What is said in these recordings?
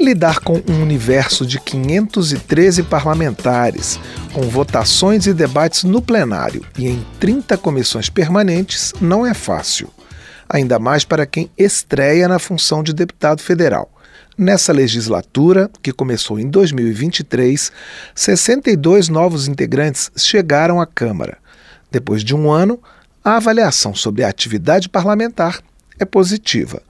Lidar com um universo de 513 parlamentares, com votações e debates no plenário e em 30 comissões permanentes, não é fácil. Ainda mais para quem estreia na função de deputado federal. Nessa legislatura, que começou em 2023, 62 novos integrantes chegaram à Câmara. Depois de um ano, a avaliação sobre a atividade parlamentar é positiva.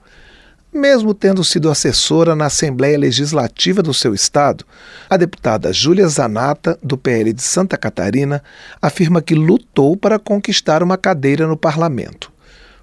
Mesmo tendo sido assessora na Assembleia Legislativa do seu estado, a deputada Júlia Zanata, do PL de Santa Catarina, afirma que lutou para conquistar uma cadeira no parlamento.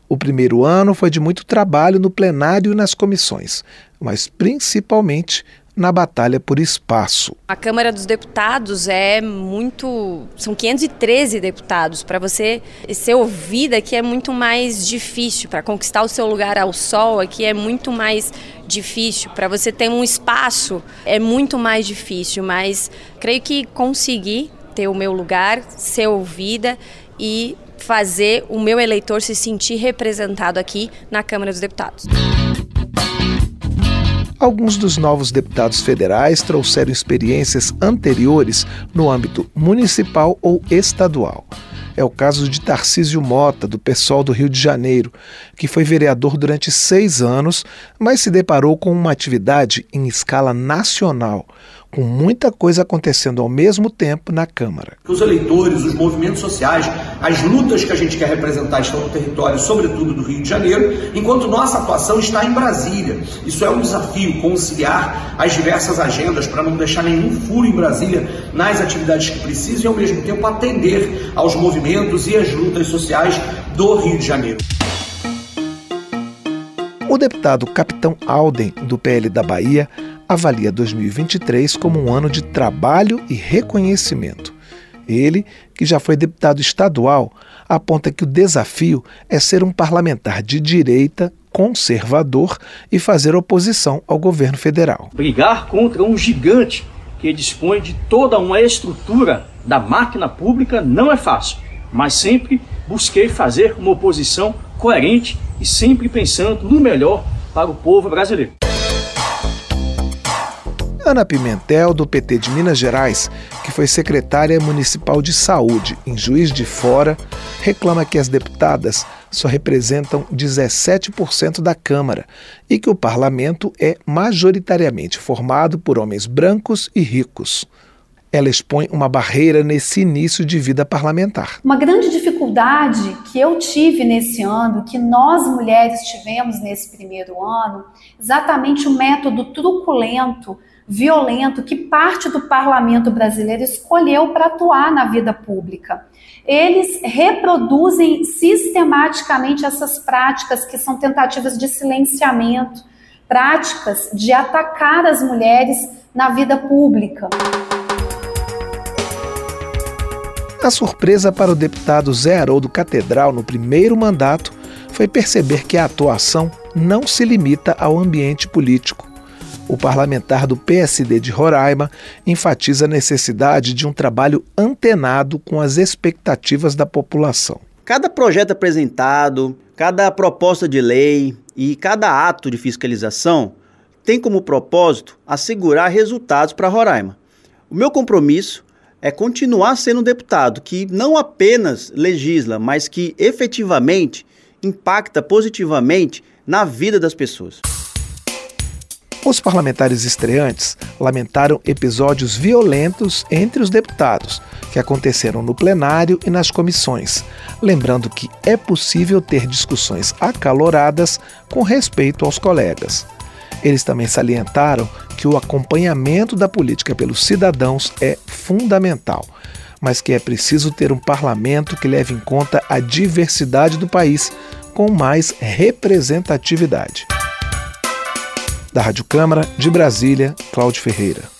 O primeiro ano foi de muito trabalho no plenário e nas comissões, mas principalmente na batalha por espaço. A Câmara dos Deputados é muito. São 513 deputados. Para você ser ouvida aqui é muito mais difícil. Para conquistar o seu lugar ao sol aqui é muito mais difícil. Para você ter um espaço é muito mais difícil. Mas creio que consegui ter o meu lugar, ser ouvida e fazer o meu eleitor se sentir representado aqui na Câmara dos Deputados. Alguns dos novos deputados federais trouxeram experiências anteriores no âmbito municipal ou estadual. É o caso de Tarcísio Mota, do PSOL do Rio de Janeiro, que foi vereador durante seis anos, mas se deparou com uma atividade em escala nacional, com muita coisa acontecendo ao mesmo tempo na Câmara. Os eleitores, os movimentos sociais, as lutas que a gente quer representar estão no território, sobretudo do Rio de Janeiro, enquanto nossa atuação está em Brasília. Isso é um desafio, conciliar as diversas agendas para não deixar nenhum furo em Brasília nas atividades que precisam e, ao mesmo tempo, atender aos movimentos e às lutas sociais do Rio de Janeiro. O deputado Capitão Alden, do PL da Bahia, avalia 2023 como um ano de trabalho e reconhecimento. Ele, que já foi deputado estadual, aponta que o desafio é ser um parlamentar de direita, conservador e fazer oposição ao governo federal. Brigar contra um gigante que dispõe de toda uma estrutura da máquina pública não é fácil, mas sempre busquei fazer uma oposição coerente e sempre pensando no melhor para o povo brasileiro. Ana Pimentel, do PT de Minas Gerais, que foi secretária municipal de saúde em Juiz de Fora, reclama que as deputadas só representam 17% da Câmara e que o parlamento é majoritariamente formado por homens brancos e ricos. Ela expõe uma barreira nesse início de vida parlamentar. Uma grande dificuldade que eu tive nesse ano, que nós mulheres tivemos nesse primeiro ano, exatamente o método truculento violento que parte do parlamento brasileiro escolheu para atuar na vida pública. Eles reproduzem sistematicamente essas práticas que são tentativas de silenciamento, práticas de atacar as mulheres na vida pública. A surpresa para o deputado Zé Haroldo Catedral no primeiro mandato foi perceber que a atuação não se limita ao ambiente político o parlamentar do PSD de Roraima enfatiza a necessidade de um trabalho antenado com as expectativas da população. Cada projeto apresentado, cada proposta de lei e cada ato de fiscalização tem como propósito assegurar resultados para Roraima. O meu compromisso é continuar sendo um deputado que não apenas legisla, mas que efetivamente impacta positivamente na vida das pessoas. Os parlamentares estreantes lamentaram episódios violentos entre os deputados, que aconteceram no plenário e nas comissões, lembrando que é possível ter discussões acaloradas com respeito aos colegas. Eles também salientaram que o acompanhamento da política pelos cidadãos é fundamental, mas que é preciso ter um parlamento que leve em conta a diversidade do país com mais representatividade. Da Rádio Câmara, de Brasília, Cláudio Ferreira.